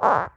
Ah.